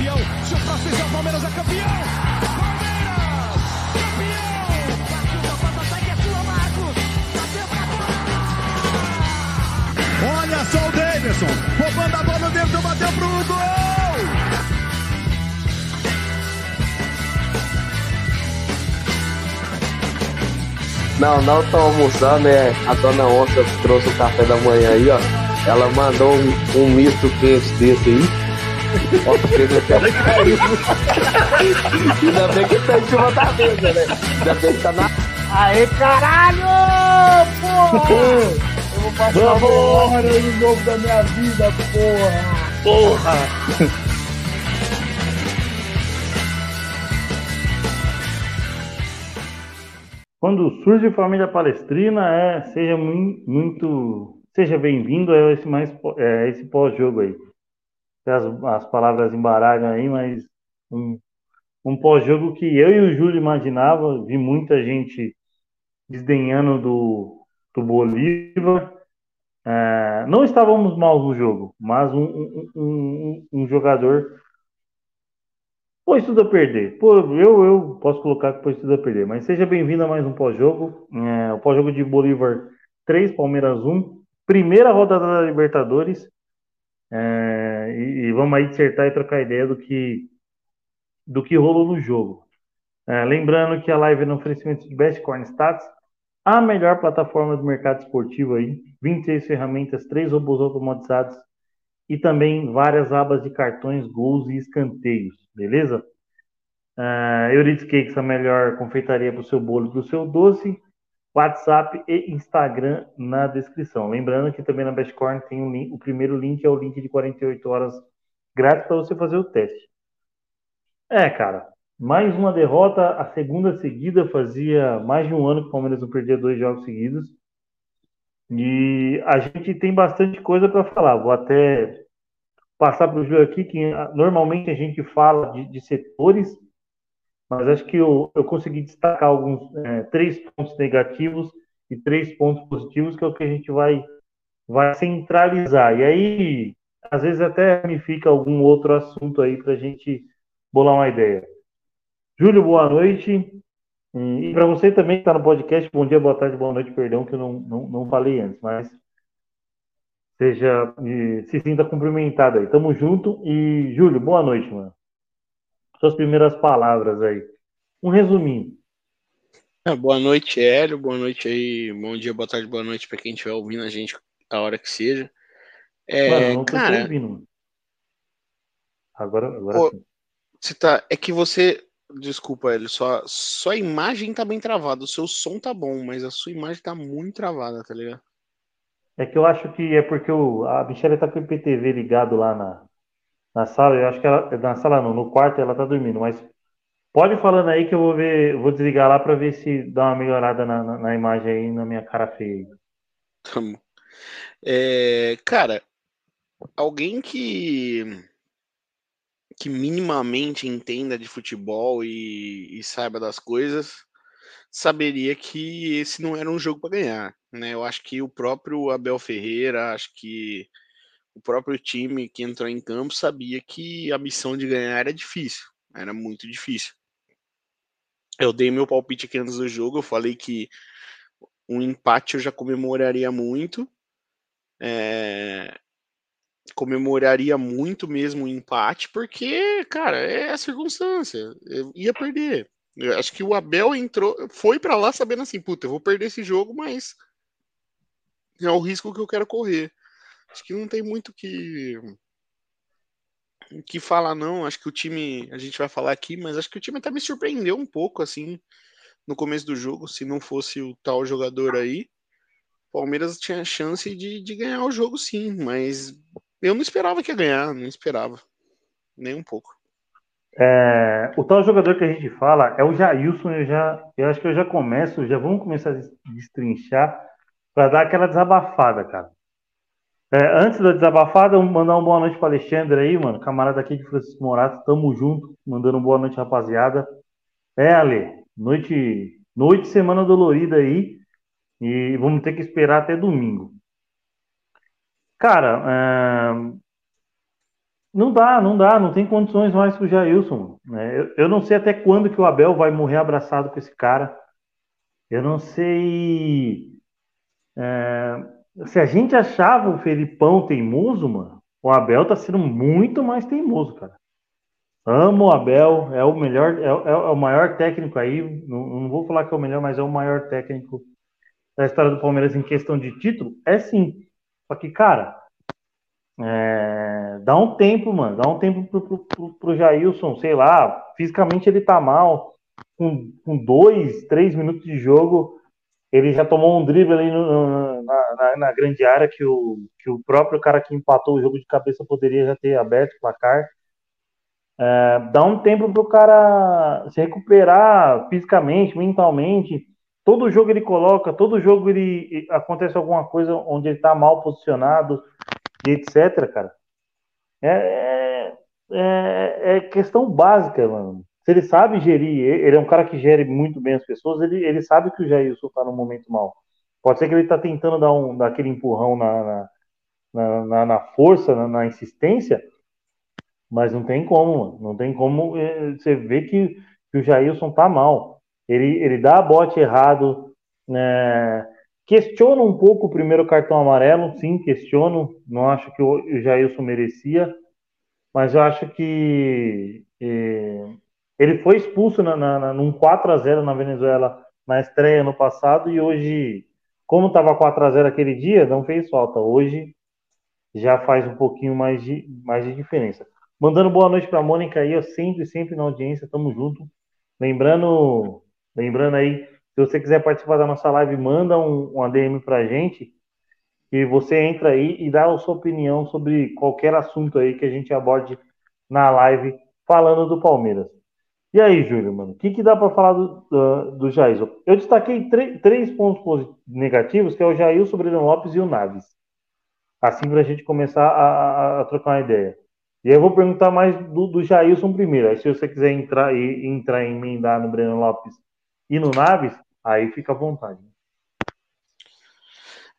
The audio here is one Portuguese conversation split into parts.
É campeão. Se o próximo fizer, o Palmeiras é campeão. Palmeiras, campeão. Bateu da batata que é tua, Marcos. Bateu pra Olha só o Davidson, roubando a bola dentro, bateu pro gol! Não, não tô almoçando, é. A dona Onça trouxe o café da manhã aí, ó. Ela mandou um, um misto quente desse aí. Ó, chega até caiu. Ainda bem que tá em cima da mesa, né? Ainda bem que tá na. Aê, caralho! Porra! Eu vou passar Vamos! uma hora aí no jogo da minha vida, porra! Porra! Quando surge família palestrina, é, seja mui- muito, seja bem-vindo a esse mais é, esse pós-jogo aí. As, as palavras embaralham aí, mas um, um pós-jogo que eu e o Júlio imaginava, vi muita gente desdenhando do, do Bolívar. É, não estávamos mal no jogo, mas um, um, um, um jogador pôs tudo a perder. Pô, eu, eu posso colocar que pôs tudo a perder. Mas seja bem-vindo a mais um pós-jogo. É, o pós-jogo de Bolívar 3, Palmeiras 1. Primeira rodada da Libertadores. É, e, e vamos aí dissertar e trocar ideia do que, do que rolou no jogo. É, lembrando que a live é no oferecimento de Best Corn Stats, a melhor plataforma do mercado esportivo aí. 26 ferramentas, três robôs automatizados e também várias abas de cartões, gols e escanteios, beleza? Uh, Euridice Cakes, a melhor confeitaria para o seu bolo e para o seu doce. WhatsApp e Instagram na descrição. Lembrando que também na Bestcorn tem um link, o primeiro link é o link de 48 horas grátis para você fazer o teste. É, cara, mais uma derrota, a segunda seguida, fazia mais de um ano que o Palmeiras não perdia dois jogos seguidos. E a gente tem bastante coisa para falar. Vou até passar para o Júlio aqui, que normalmente a gente fala de, de setores, mas acho que eu, eu consegui destacar alguns é, três pontos negativos e três pontos positivos, que é o que a gente vai, vai centralizar. E aí, às vezes até me fica algum outro assunto aí para a gente bolar uma ideia. Júlio, boa noite. E para você também que está no podcast, bom dia, boa tarde, boa noite, perdão que eu não, não, não falei antes, mas seja, se sinta cumprimentado aí. Tamo junto. E, Júlio, boa noite, mano. Suas primeiras palavras aí. Um resuminho. É, boa noite, Hélio. Boa noite aí. Bom dia, boa tarde, boa noite para quem estiver ouvindo a gente a hora que seja. É, mano, não cara, ouvindo. Agora, agora sim. você tá, é que você, desculpa, Hélio, só, só a imagem tá bem travada. O seu som tá bom, mas a sua imagem tá muito travada, tá ligado? É que eu acho que é porque o, a Michelle tá com o IPTV ligado lá na, na sala. Eu acho que ela. Na sala não, no quarto ela tá dormindo, mas pode falando aí que eu vou ver, vou desligar lá para ver se dá uma melhorada na, na, na imagem aí, na minha cara feia. É, cara, alguém que que minimamente entenda de futebol e, e saiba das coisas saberia que esse não era um jogo para ganhar, né? Eu acho que o próprio Abel Ferreira, acho que o próprio time que entrou em campo sabia que a missão de ganhar era difícil, era muito difícil. Eu dei meu palpite aqui antes do jogo, eu falei que um empate eu já comemoraria muito. É, comemoraria muito mesmo o empate, porque, cara, é a circunstância. Eu ia perder. Eu acho que o Abel entrou, foi para lá sabendo assim, puta, eu vou perder esse jogo, mas é o risco que eu quero correr. Acho que não tem muito que que falar não. Acho que o time, a gente vai falar aqui, mas acho que o time até me surpreendeu um pouco assim no começo do jogo, se não fosse o tal jogador aí. Palmeiras tinha chance de, de ganhar o jogo sim, mas eu não esperava que ia ganhar, não esperava. Nem um pouco. É, o tal jogador que a gente fala é o Jailson. Eu, já, eu acho que eu já começo, já vamos começar a destrinchar para dar aquela desabafada, cara. É, antes da desabafada, mandar uma boa noite para Alexandre aí, mano, camarada aqui de Francisco Morato, tamo junto, mandando uma boa noite, rapaziada. É, Ale, noite, noite, semana dolorida aí, e vamos ter que esperar até domingo. Cara, é, Não dá, não dá, não tem condições mais com o Jailson. Né? Eu, eu, não sei até quando que o Abel vai morrer abraçado com esse cara. Eu não sei. É, se a gente achava o Felipão teimoso, mano, o Abel tá sendo muito mais teimoso, cara. Amo o Abel, é o melhor, é, é, é o maior técnico aí. Não, não, vou falar que é o melhor, mas é o maior técnico da história do Palmeiras em questão de título. É sim. Só que, cara, é, dá um tempo, mano. Dá um tempo pro, pro, pro, pro Jailson, sei lá. Fisicamente ele tá mal. Com, com dois, três minutos de jogo, ele já tomou um drible ali no, na, na, na, grande área que o, que o próprio cara que empatou o jogo de cabeça poderia já ter aberto o placar. É, dá um tempo pro cara se recuperar fisicamente, mentalmente. Todo jogo ele coloca, todo jogo ele acontece alguma coisa onde ele tá mal posicionado etc, cara. É, é, é, questão básica, mano. Se ele sabe gerir, ele é um cara que gere muito bem as pessoas, ele, ele sabe que o Jailson tá no momento mal. Pode ser que ele tá tentando dar, um, dar aquele empurrão na, na, na, na força, na, na, insistência, mas não tem como, mano. Não tem como é, você ver que, que o Jailson tá mal. Ele, ele dá a bote errado, né? Questiono um pouco o primeiro cartão amarelo, sim, questiono. Não acho que o Jailson merecia, mas eu acho que eh, ele foi expulso na, na, num 4 a 0 na Venezuela na estreia no passado e hoje, como estava 4 a 0 aquele dia, não fez falta. Hoje já faz um pouquinho mais de, mais de diferença. Mandando boa noite para a Mônica aí, eu sempre, sempre na audiência, tamo junto. Lembrando, lembrando aí se você quiser participar da nossa live, manda um, um ADM para a gente e você entra aí e dá a sua opinião sobre qualquer assunto aí que a gente aborde na live falando do Palmeiras. E aí, Júlio, mano, o que, que dá para falar do, do, do Jair? Eu destaquei três pontos negativos, que é o Jair, o Breno Lopes e o Naves. Assim, para a gente começar a, a, a, trocar uma ideia. E aí eu vou perguntar mais do, do Jailson primeiro. Aí, se você quiser entrar e entrar e emendar no Breno Lopes e no Naves, aí fica à vontade.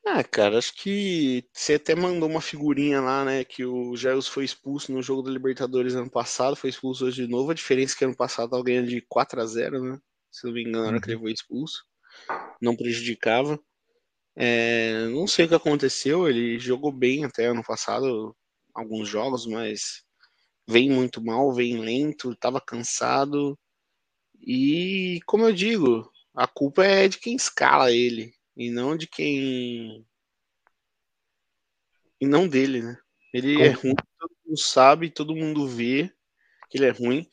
Ah, cara, acho que você até mandou uma figurinha lá, né? Que o Jails foi expulso no jogo da Libertadores ano passado, foi expulso hoje de novo. A diferença é que ano passado tava ganhando de 4 a 0 né? Se não me engano, era que ele uhum. foi expulso. Não prejudicava. É, não sei o que aconteceu, ele jogou bem até ano passado, alguns jogos, mas vem muito mal, vem lento, estava cansado. E como eu digo, a culpa é de quem escala ele e não de quem e não dele, né? Ele como? é ruim, todo mundo sabe, todo mundo vê que ele é ruim.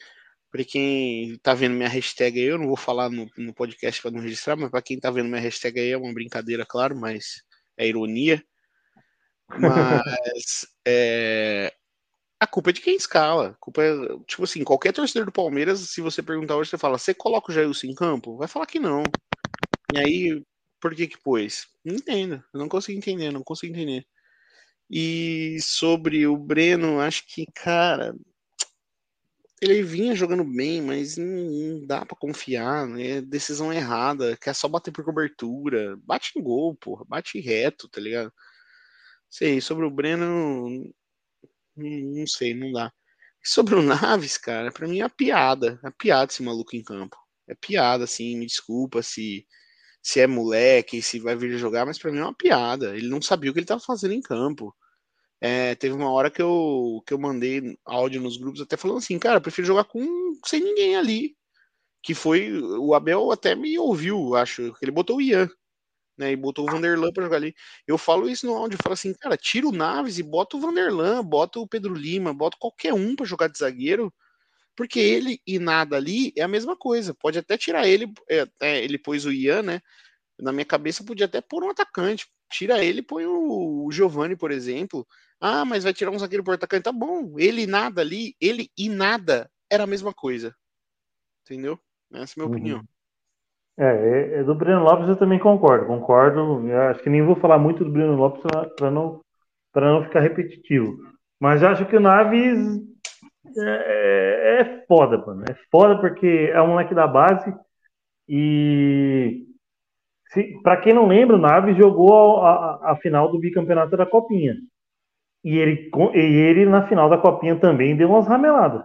Para quem tá vendo minha hashtag aí, eu não vou falar no, no podcast para não registrar, mas para quem tá vendo minha hashtag aí é uma brincadeira, claro, mas é ironia. Mas é, a culpa é de quem escala. A culpa é, tipo assim, qualquer torcedor do Palmeiras, se você perguntar hoje, você fala, você coloca o Jailson em campo? Vai falar que não. E aí, por que que pôs? Não entendo. Eu não consigo entender, não consigo entender. E sobre o Breno, acho que, cara, ele vinha jogando bem, mas não, não dá para confiar, né? Decisão errada, quer só bater por cobertura. Bate em gol, porra, bate reto, tá ligado? Sei, sobre o Breno, não sei, não dá. Sobre o Naves, cara, pra mim é piada. É piada esse maluco em campo. É piada, assim, me desculpa se, se é moleque, se vai vir jogar, mas pra mim é uma piada. Ele não sabia o que ele tava fazendo em campo. É, teve uma hora que eu, que eu mandei áudio nos grupos até falando assim, cara, prefiro jogar com sem ninguém ali. Que foi. O Abel até me ouviu, acho. que Ele botou o Ian né? E botou o Vanderlan para jogar ali. Eu falo isso no áudio, eu falo assim, cara, tira o Naves e bota o Vanderlan, bota o Pedro Lima, bota qualquer um para jogar de zagueiro, porque ele e nada ali é a mesma coisa. Pode até tirar ele, é, é, ele pôs o Ian, né? Na minha cabeça podia até pôr um atacante. Tira ele, põe o, o Giovanni, por exemplo. Ah, mas vai tirar um zagueiro por atacante. Tá bom. Ele e nada ali, ele e nada era a mesma coisa. Entendeu? Essa é a minha uhum. opinião. É, é, é, do Breno Lopes eu também concordo, concordo. Acho que nem vou falar muito do Breno Lopes para não, não ficar repetitivo. Mas acho que o Naves é, é, é foda, mano. É foda porque é um moleque da base e para quem não lembra, o Naves jogou a, a, a, final do bicampeonato da Copinha. e ele, e ele na final da copinha também deu umas rameladas.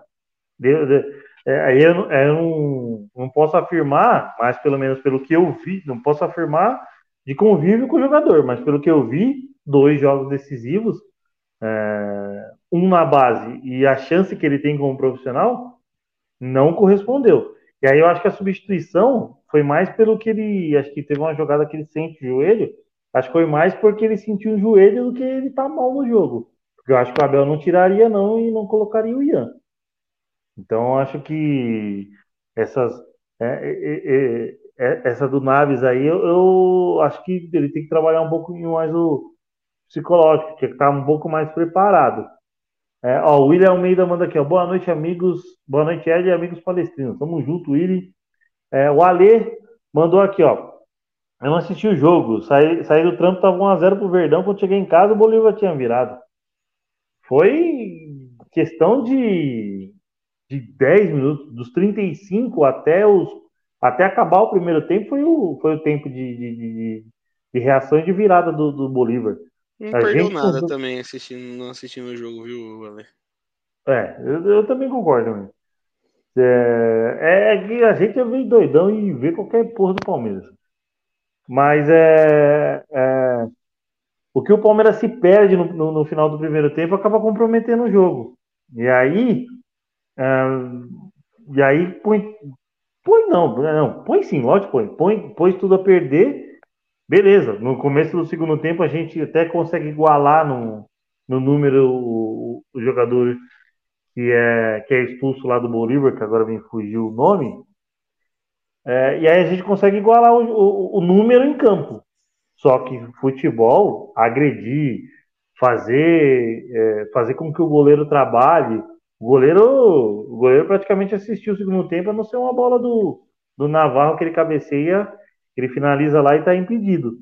Deu, deu, é, eu, eu não, não posso afirmar, mas pelo menos pelo que eu vi, não posso afirmar de convívio com o jogador, mas pelo que eu vi, dois jogos decisivos, é, um na base e a chance que ele tem como profissional não correspondeu. E aí eu acho que a substituição foi mais pelo que ele, acho que teve uma jogada que ele sente o joelho, acho que foi mais porque ele sentiu o joelho do que ele tá mal no jogo. Porque eu acho que o Abel não tiraria não e não colocaria o Ian. Então acho que essas é, é, é, é, essa do Naves aí, eu, eu, acho que ele tem que trabalhar um pouco mais o psicológico, tinha que estar um pouco mais preparado. É, ó, o William Almeida manda aqui, ó, boa noite, amigos, boa noite, Ed e amigos palestrinos. Tamo junto, Willi. É, o Ale mandou aqui, ó. Eu não assisti o jogo, saí, saí do trampo, tava 1x0 pro Verdão, quando cheguei em casa o Bolívar tinha virado. Foi questão de, de 10 minutos, dos 35 até os até acabar o primeiro tempo foi o, foi o tempo de, de, de, de reação e de virada do, do Bolívar. Não a perdeu gente... nada também assistindo, não assistindo o jogo, viu, Ale? É, eu, eu também concordo, né? É, é que a gente é meio doidão e vê qualquer porra do Palmeiras. Mas é, é, o que o Palmeiras se perde no, no, no, final do primeiro tempo acaba comprometendo o jogo. E aí, é, e aí põe, põe não, não, põe sim, lógico, põe, põe, põe tudo a perder. Beleza, no começo do segundo tempo a gente até consegue igualar no, no número o, o jogador que é, que é expulso lá do Bolívar, que agora me fugiu o nome. É, e aí a gente consegue igualar o, o, o, número em campo. Só que futebol, agredir, fazer, é, fazer com que o goleiro trabalhe. O goleiro, o goleiro praticamente assistiu o segundo tempo, a não ser uma bola do, do Navarro que ele cabeceia, ele finaliza lá e está impedido.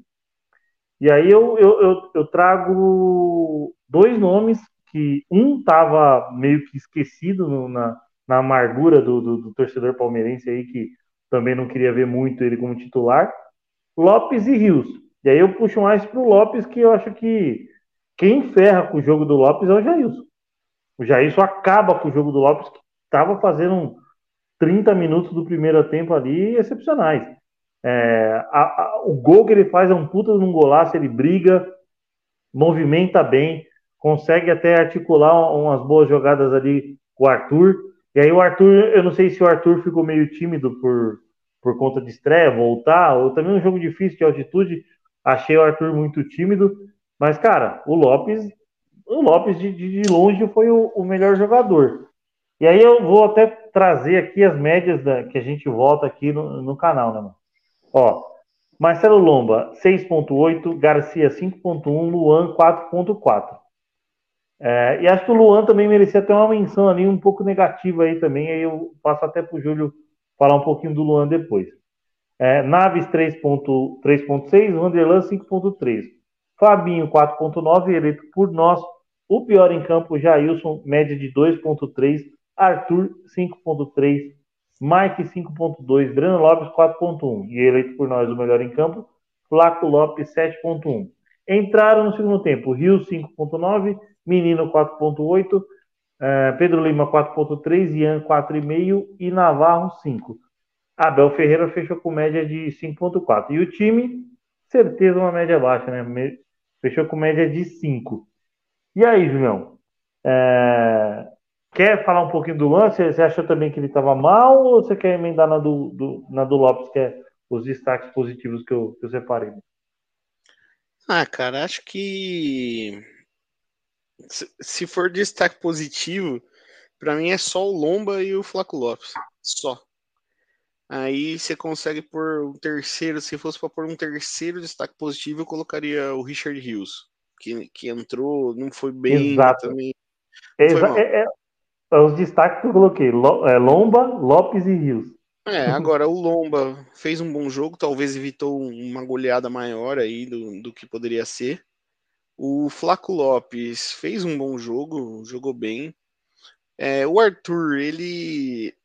E aí eu, eu, eu, eu trago dois nomes que um estava meio que esquecido no, na, na amargura do, do, do, torcedor palmeirense aí, que também não queria ver muito ele como titular, Lopes e Rios. E aí eu puxo mais para o Lopes, que eu acho que quem ferra com o jogo do Lopes é o Jailson. O Jailson acaba com o jogo do Lopes, que estava fazendo 30 minutos do primeiro tempo ali excepcionais. É, a, a, o gol que ele faz é um puta de um golaço, ele briga, movimenta bem, consegue até articular umas boas jogadas ali com o Arthur. E aí o Arthur, eu não sei se o Arthur ficou meio tímido por, por conta de estreia, voltar, ou também um jogo difícil de altitude. Achei o Arthur muito tímido. Mas, cara, o Lopes, o Lopes de, de longe foi o, o, melhor jogador. E aí eu vou até trazer aqui as médias da, que a gente volta aqui no, no canal, né, mano? Ó, Marcelo Lomba, 6.8, Garcia 5.1, Luan 4.4. É, e acho que o Luan também merecia ter uma menção ali um pouco negativa aí também. Aí eu passo até para o Júlio falar um pouquinho do Luan depois. É, Naves 3.6, Vanderlan 5.3. Fabinho 4.9, eleito por nós. O pior em campo, Jailson, média de 2.3. Arthur 5.3. Mike 5.2. Breno Lopes 4.1. E eleito por nós o melhor em campo, Flaco Lopes 7.1. Entraram no segundo tempo, Rio 5.9. Menino 4.8, é, Pedro Lima 4.3, Ian 4,5 e Navarro 5. Abel Ferreira fechou com média de 5.4. E o time, certeza uma média baixa, né? Fechou com média de 5. E aí, Julião? É... Quer falar um pouquinho do lance? Você achou também que ele estava mal ou você quer emendar na do, do, na do Lopes, que é os destaques positivos que eu, que eu separei? Ah, cara, acho que se for destaque positivo, para mim é só o Lomba e o Flaco Lopes. Só. Aí você consegue pôr um terceiro, se fosse para pôr um terceiro destaque positivo, eu colocaria o Richard Hughes, que, que entrou, não foi bem Exato. também. Exa é, é, os destaques que eu coloquei: é, Lomba, Lopes e Rios. É, agora o Lomba fez um bom jogo, talvez evitou uma goleada maior aí do, do que poderia ser. O Flaco Lopes fez um bom jogo, jogou bem. É, o Arthur, ele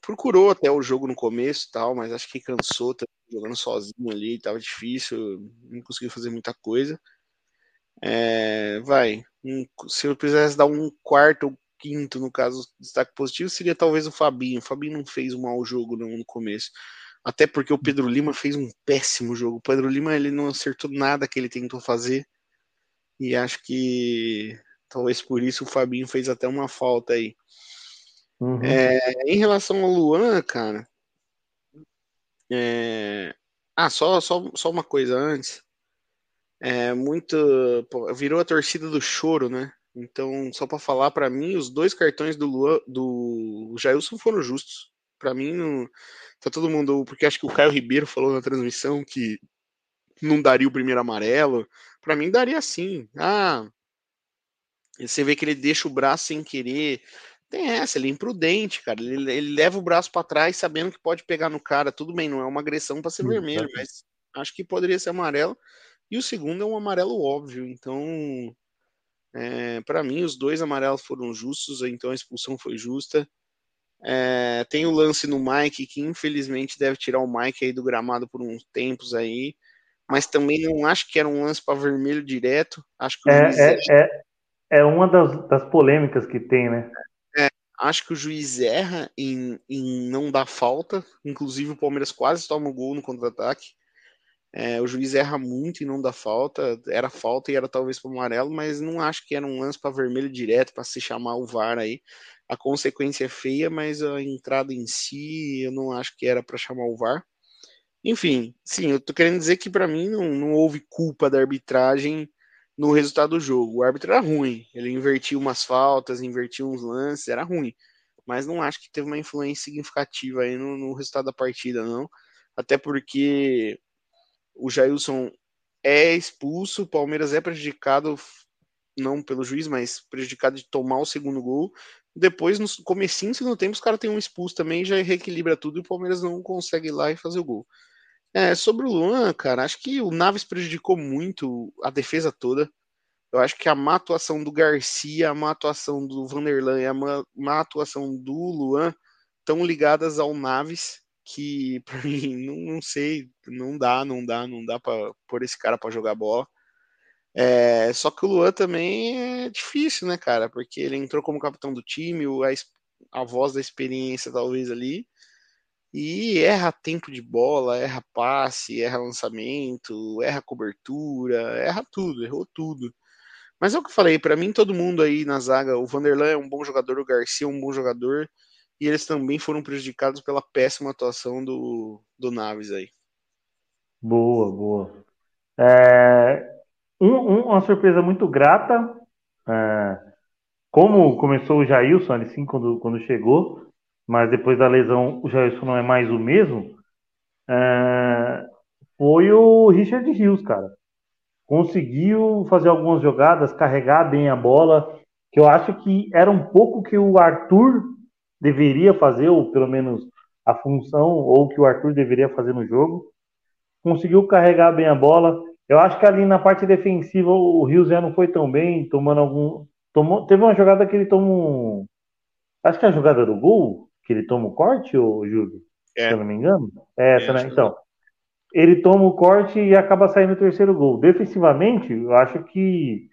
procurou até o jogo no começo tal, mas acho que cansou, tá jogando sozinho ali, tava difícil, não conseguiu fazer muita coisa. É, vai. um, se eu quisesse dar um quarto quinto, no caso, destaque positivo, seria talvez o Fabinho. O Fabinho não fez um mau jogo no, no começo. Até porque o Pedro Lima fez um péssimo jogo. O Pedro Lima ele não acertou nada que ele tentou fazer. E acho que talvez por isso o Fabinho fez até uma falta aí. Uhum. É, em relação ao Luan, cara. É... Ah, só, só, só uma coisa antes. É muito. Pô, virou a torcida do choro, né? Então, só para falar, para mim, os dois cartões do Luan, do Jailson foram justos. Para mim, não... tá todo mundo. Porque acho que o Caio Ribeiro falou na transmissão que não daria o primeiro amarelo. Para mim, daria sim. Ah, você vê que ele deixa o braço sem querer. Tem essa, ele é imprudente, cara. Ele, ele leva o braço para trás sabendo que pode pegar no cara. Tudo bem, não é uma agressão para ser vermelho, mas acho que poderia ser amarelo. E o segundo é um amarelo óbvio. Então, é, para mim, os dois amarelos foram justos, então a expulsão foi justa. É, tem o lance no Mike, que infelizmente deve tirar o Mike aí do gramado por uns tempos aí. Mas também não acho que era um lance para vermelho direto. Acho que é, é, é, é, uma das, das polêmicas que tem, né? Acho que o juiz erra em, em não dar falta. Inclusive, o Palmeiras quase toma o gol no contra-ataque. É, o juiz erra muito em não dar falta. Era falta e era talvez para amarelo, mas não acho que era um lance para vermelho direto, para se chamar o VAR aí. A consequência é feia, mas a entrada em si eu não acho que era para chamar o VAR. Enfim, sim, eu tô querendo dizer que para mim não, não houve culpa da arbitragem no resultado do jogo. O árbitro era ruim, ele invertiu umas faltas, invertiu uns lances, era ruim. Mas não acho que teve uma influência significativa aí no, no resultado da partida, não. Até porque o Jailson é expulso, o Palmeiras é prejudicado, não pelo juiz, mas prejudicado de tomar o segundo gol. Depois, no comecinho do segundo tempo, os caras têm um expulso também, já reequilibra tudo e o Palmeiras não consegue ir lá e fazer o gol. É, sobre o Luan, cara, acho que o Naves prejudicou muito a defesa toda. Eu acho que a má atuação do Garcia, a má atuação do Vanderlan e a má, má atuação do Luan estão ligadas ao Naves, que pra mim, não, não, sei, não dá, não dá, não dá para pôr esse cara para jogar bola. É, só que o Luan também é difícil, né, cara? Porque ele entrou como capitão do time, a, a voz da experiência talvez ali e erra tempo de bola, erra passe, erra lançamento, erra cobertura, erra tudo, errou tudo. Mas é o que eu falei, para mim todo mundo aí na zaga, o Vanderlan é um bom jogador, o Garcia é um bom jogador, e eles também foram prejudicados pela péssima atuação do, do Naves aí. Boa, boa. É, um, um, uma surpresa muito grata, é, como começou o Jailson ali sim quando, quando chegou, mas depois da lesão o Jailson não é mais o mesmo, é, foi o Richard Rios, cara. Conseguiu fazer algumas jogadas, carregar bem a bola, que eu acho que era um pouco que o Arthur deveria fazer, ou pelo menos a função, ou que o Arthur deveria fazer no jogo. Conseguiu carregar bem a bola. Eu acho que ali na parte defensiva o Rios já não foi tão bem, tomando algum. Tomou, teve uma jogada que ele tomou. Acho que é a jogada do gol, que ele toma o corte, ou Júlio? É. Se eu não me engano. É essa, é, né? Então, ele toma o corte e acaba saindo o terceiro gol. Defensivamente, eu acho que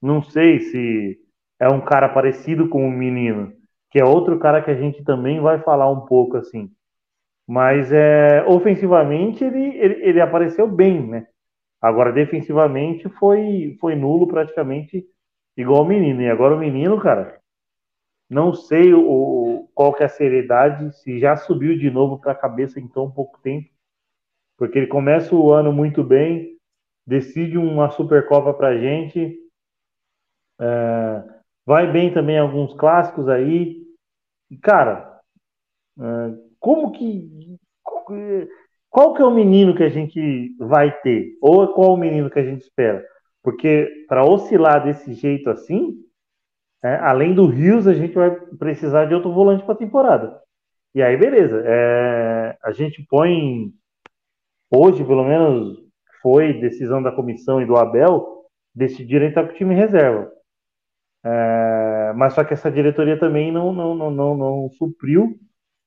não sei se é um cara parecido com o menino, que é outro cara que a gente também vai falar um pouco assim. Mas é, ofensivamente ele, ele, ele apareceu bem, né? Agora, defensivamente, foi, foi nulo praticamente igual o menino. E agora o menino, cara, não sei o, qual que é a seriedade, se já subiu de novo para a cabeça em tão pouco tempo, porque ele começa o ano muito bem, decide uma Supercopa para gente, é, vai bem também alguns clássicos aí. Cara, é, como que. Qual que é o menino que a gente vai ter? Ou qual o menino que a gente espera? Porque para oscilar desse jeito assim, é, além do Rios, a gente vai precisar de outro volante para a temporada. E aí, beleza. É, a gente põe. Hoje, pelo menos, foi decisão da comissão e do Abel decidir entrar com o time reserva. É, mas só que essa diretoria também não, não, não, não, não supriu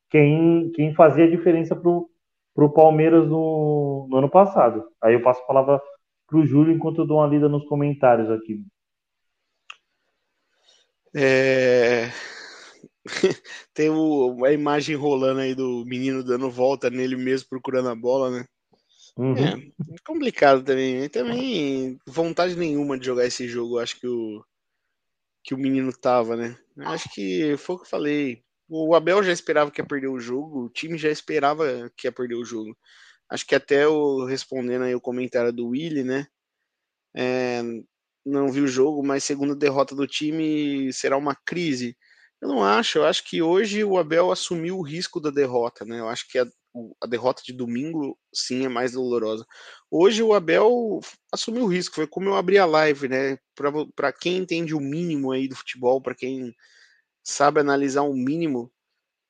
quem, quem fazia a diferença para o Palmeiras no, no ano passado. Aí eu passo a palavra para o Júlio enquanto eu dou uma lida nos comentários aqui. É... Tem o, a imagem rolando aí do menino dando volta nele mesmo procurando a bola, né? Uhum. É, complicado também. E também vontade nenhuma de jogar esse jogo, acho que o que o menino tava, né? Acho que foi o que eu falei. O Abel já esperava que ia perder o jogo, o time já esperava que ia perder o jogo. Acho que até o respondendo aí o comentário do Willy, né? É, não vi o jogo, mas segunda derrota do time será uma crise. Eu não acho, eu acho que hoje o Abel assumiu o risco da derrota, né? Eu acho que a, a derrota de domingo sim é mais dolorosa. Hoje o Abel assumiu o risco, foi como eu abri a live, né? Para quem entende o mínimo aí do futebol, para quem sabe analisar o um mínimo,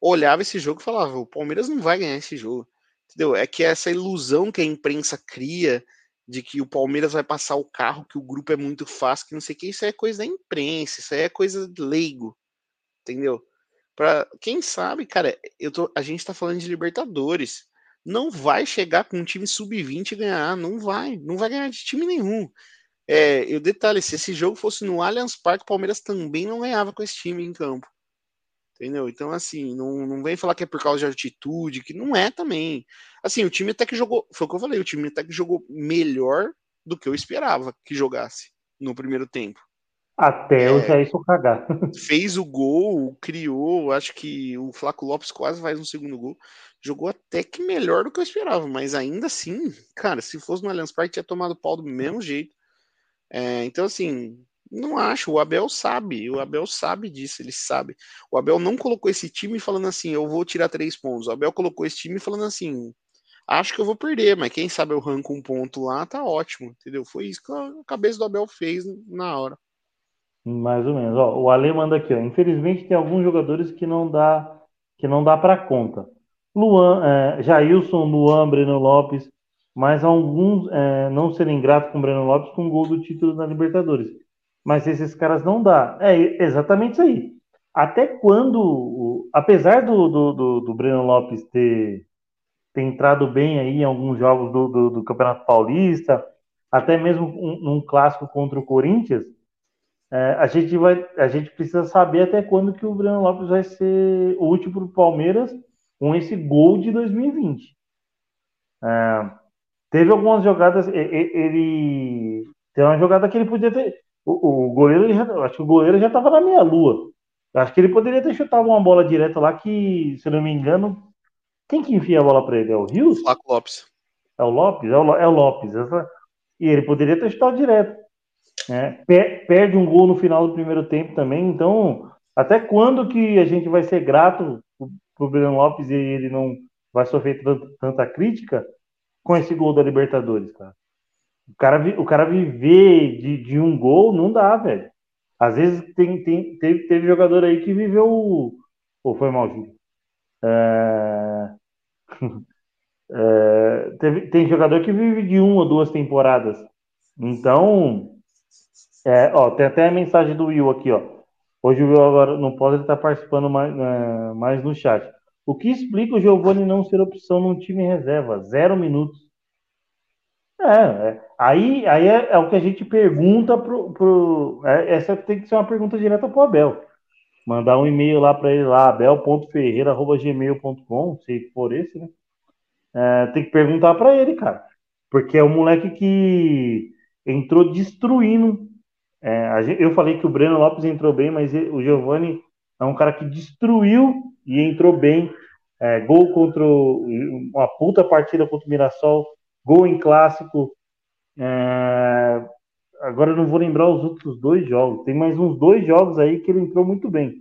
olhava esse jogo e falava: o Palmeiras não vai ganhar esse jogo. Entendeu? É que essa ilusão que a imprensa cria de que o Palmeiras vai passar o carro, que o grupo é muito fácil, que não sei o que, isso é coisa da imprensa, isso é coisa de leigo entendeu? Para quem sabe, cara, eu tô, a gente tá falando de Libertadores. Não vai chegar com um time sub-20 e ganhar, não vai, não vai ganhar de time nenhum. É, eu detalhe, se esse jogo fosse no Allianz Parque, o Palmeiras também não ganhava com esse time em campo. Entendeu? Então, assim, não, não vem falar que é por causa de altitude, que não é também. Assim, o time até que jogou, foi o que eu falei, o time até que jogou melhor do que eu esperava que jogasse no primeiro tempo. Até o Jair cagar. Fez o gol, criou, acho que o Flaco Lopes quase faz um segundo gol. Jogou até que melhor do que eu esperava, mas ainda assim, cara, se fosse no Allianz Parque, tinha tomado pau do mesmo jeito. É, então, assim, não acho. O Abel sabe, o Abel sabe disso, ele sabe. O Abel não colocou esse time falando assim, eu vou tirar três pontos. O Abel colocou esse time falando assim, acho que eu vou perder, mas quem sabe eu arranco um ponto lá, tá ótimo, entendeu? Foi isso que a cabeça do Abel fez na hora. Mais ou menos. Ó, o Ale manda aqui, ó. Infelizmente tem alguns jogadores que não dá que não dá para conta. Luan, é, Jailson, Luan, Breno Lopes, mas alguns é, não serem gratos com o Breno Lopes com o gol do título na Libertadores. Mas esses caras não dá. É exatamente isso aí. Até quando, apesar do, do, do, do Breno Lopes ter, ter entrado bem aí em alguns jogos do, do, do Campeonato Paulista, até mesmo um, num clássico contra o Corinthians, é, a, gente vai, a gente precisa saber até quando que o Breno Lopes vai ser útil para o Palmeiras com esse gol de 2020. É, teve algumas jogadas, ele tem uma jogada que ele podia ter. O, o goleiro, já, acho que o goleiro já estava na meia lua. Acho que ele poderia ter chutado uma bola direta lá que, se não me engano, quem que enfia a bola para ele? É o Rios? Flaco Lopes. É o Lopes? É o, é o Lopes. E ele poderia ter chutado direto. Né? Perde um gol no final do primeiro tempo também. Então, até quando que a gente vai ser grato pro Breno Lopes e ele não vai sofrer tanta crítica com esse gol da Libertadores, cara? O cara, o cara viver de, de um gol não dá, velho. Às vezes tem, tem, teve, teve jogador aí que viveu. Ou foi mal, Júlio? É... é... Tem jogador que vive de uma ou duas temporadas. Então, é, ó, tem até a mensagem do Will aqui, ó. Hoje o Will agora não pode estar participando mais, é, mais no chat. O que explica o Giovanni não ser opção num time reserva? Zero minutos. É, é. aí, aí é, é, o que a gente pergunta pro. pro é, essa tem que ser uma pergunta direta pro Abel. Mandar um e-mail lá para ele lá, abel.ferreira.gmail.com, se for esse, né? É, tem que perguntar para ele, cara. Porque é um moleque que entrou destruindo é, eu falei que o Breno Lopes entrou bem, mas o Giovani é um cara que destruiu e entrou bem. É, gol contra o, uma puta partida contra o Mirassol, gol em clássico. É, agora eu não vou lembrar os outros dois jogos. Tem mais uns dois jogos aí que ele entrou muito bem.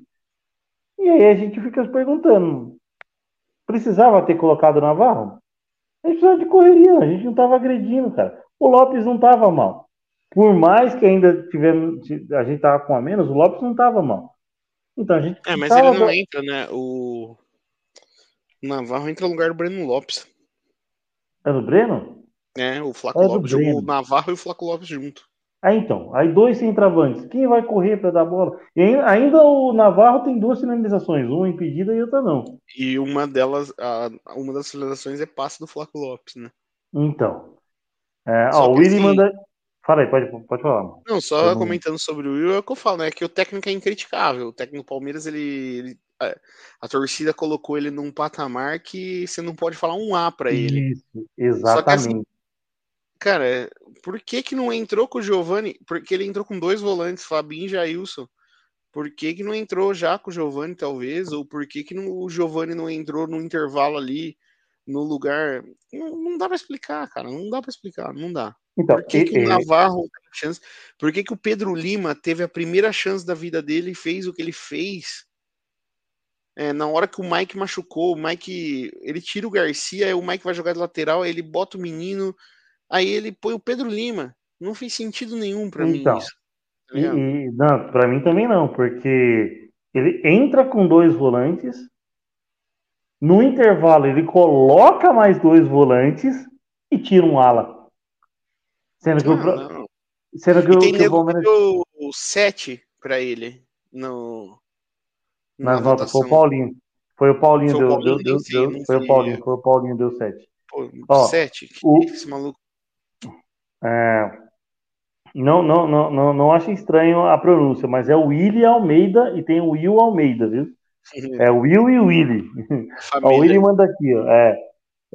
E aí a gente fica se perguntando: precisava ter colocado o Navarro? A gente precisava de correria, a gente não estava agredindo, cara. O Lopes não estava mal por mais que ainda tivemos, a gente tava com a menos, o Lopes não tava mal. Então a gente. É, mas ele não entra, né? O Navarro entra no lugar do Breno Lopes. É do Breno? É, o Flaco é Lopes jogou o Navarro e o Flaco Lopes junto. Ah, então. Aí dois centravantes. Quem vai correr para dar bola? E ainda o Navarro tem duas finalizações, uma impedida e outra não. E uma delas, a, uma das finalizações é passe do Flaco Lopes, né? Então. É, ó, o Willi assim, manda. Fala aí, pode, pode falar. Mano. Não, só comentando sobre o Will, é o que eu falo, né? Que o técnico é incriticável. O técnico do Palmeiras, ele, ele a, a, torcida colocou ele num patamar que você não pode falar um A para ele. Isso, exatamente. Que, assim, cara, por que que não entrou com o Giovani? Porque ele entrou com dois volantes, Fabinho e Jailson. Por que que não entrou já com o Giovani, talvez? Ou por que que não, o Giovani não entrou no intervalo ali, no lugar... Não, não dá para explicar, cara. Não dá para explicar, não dá. Então, por que, que o Navarro teve chance? Por que, que o Pedro Lima teve a primeira chance da vida dele e fez o que ele fez? É, na hora que o Mike machucou, o Mike ele tira o Garcia, aí o Mike vai jogar de lateral, aí ele bota o menino, aí ele põe o Pedro Lima. Não fez sentido nenhum para então, mim isso. Tá e, e, não, para mim também não, porque ele entra com dois volantes, no intervalo ele coloca mais dois volantes e tira um ala. Sendo que, ah, o, sendo que, e tem o, Palmeiras... o 7 para ele no, nas na notas. Foi o Paulinho. Foi o Paulinho, foi deu, o Paulinho deu, deu, deu, foi o Paulinho, foi o Paulinho deu 7. Pô, 7? O, esse maluco. É, não, não, não, não, não acho estranho a pronúncia, mas é o Willy Almeida e tem o Will Almeida, viu? É o Will e o Willy. o Willy manda aqui, ó. É,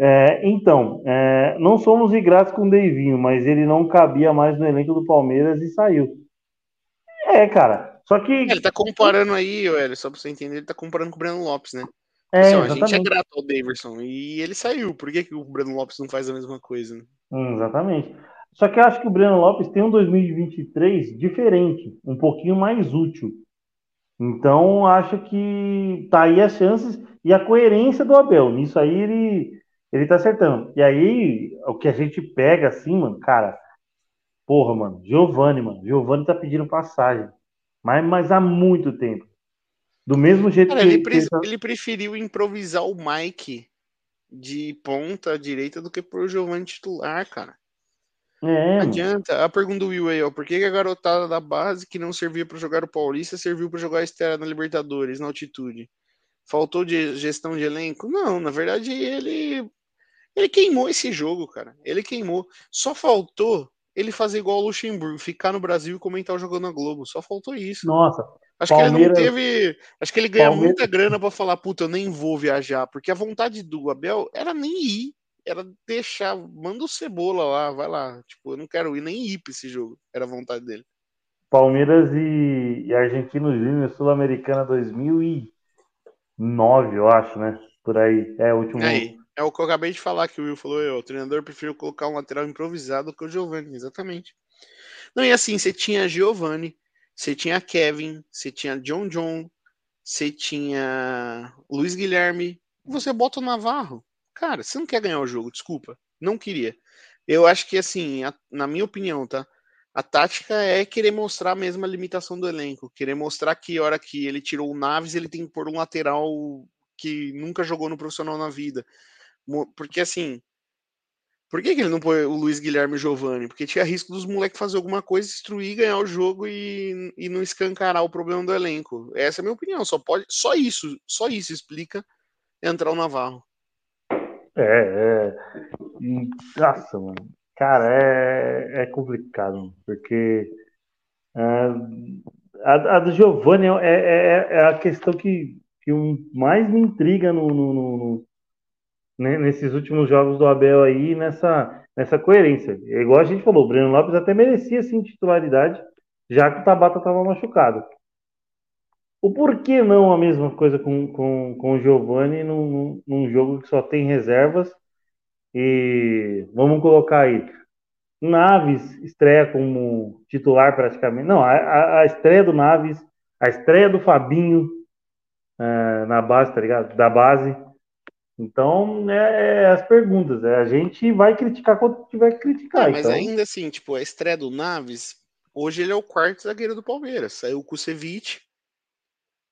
é, então, é, não somos ingratos com o Deivinho, mas ele não cabia mais no elenco do Palmeiras e saiu. É, cara. Só que. Ele tá comparando aí, Hélio, só pra você entender, ele tá comparando com o Breno Lopes, né? É, assim, ó, a gente é grato ao Daverson e ele saiu. Por que, que o Breno Lopes não faz a mesma coisa? Né? Hum, exatamente. Só que eu acho que o Breno Lopes tem um 2023 diferente, um pouquinho mais útil. Então, acho que tá aí as chances e a coerência do Abel. Nisso aí ele ele tá acertando. E aí, o que a gente pega assim, mano, cara, porra, mano, Giovanni, mano, Giovanni tá pedindo passagem. Mas, mas há muito tempo. Do mesmo jeito cara, que. Ele, pre ele preferiu improvisar o Mike de ponta direita do que pro Giovanni titular, cara. É, não adianta. A pergunta do Will aí, ó. Por que a garotada da base que não servia para jogar o Paulista serviu para jogar a Estela na Libertadores, na altitude? Faltou de gestão de elenco? Não, na verdade ele ele queimou esse jogo, cara. Ele queimou. Só faltou ele fazer igual o Luxemburgo, ficar no Brasil e comentar o jogo na Globo. Só faltou isso. Nossa. Acho Palmeiras... que ele não teve. Acho que ele ganha Palmeiras... muita grana para falar, puta, eu nem vou viajar. Porque a vontade do Abel era nem ir. Era deixar. Manda o cebola lá, vai lá. Tipo, eu não quero ir nem ir pra esse jogo. Era a vontade dele. Palmeiras e, e Argentino Júnior Sul-Americana 2009, eu acho, né? Por aí. É o último. Aí. É o que eu acabei de falar que o Will falou. Eu, o treinador preferiu colocar um lateral improvisado que o Giovanni, exatamente. Não, e assim, você tinha Giovanni, você tinha Kevin, você tinha John John, você tinha Luiz Guilherme, você bota o Navarro. Cara, você não quer ganhar o jogo, desculpa. Não queria. Eu acho que, assim, a, na minha opinião, tá? A tática é querer mostrar a mesma limitação do elenco. Querer mostrar que a hora que ele tirou o Naves, ele tem que pôr um lateral que nunca jogou no profissional na vida. Porque assim. Por que, que ele não põe o Luiz Guilherme Giovanni? Porque tinha risco dos moleques fazer alguma coisa, destruir, ganhar o jogo e, e não escancarar o problema do elenco. Essa é a minha opinião. Só pode, só isso, só isso explica entrar o Navarro. É, é. Nossa, mano. Cara, é, é complicado, porque é, a, a do Giovanni é, é, é, a questão que, que mais me intriga no, no, no, né, nesses últimos jogos do Abel aí, nessa, nessa coerência. É igual a gente falou, o Breno Lopes até merecia sim titularidade, já que o Tabata estava machucado. O porquê não a mesma coisa com, com, com o Giovani num, num jogo que só tem reservas e vamos colocar aí Naves estreia como titular praticamente. Não, a, a estreia do Naves, a estreia do Fabinho uh, na base, tá ligado? Da base então, é, é, as perguntas. É, a gente vai criticar quando tiver que criticar. É, mas então... ainda assim, tipo, a estreia do Naves, hoje ele é o quarto zagueiro do Palmeiras. Saiu o Kusevich.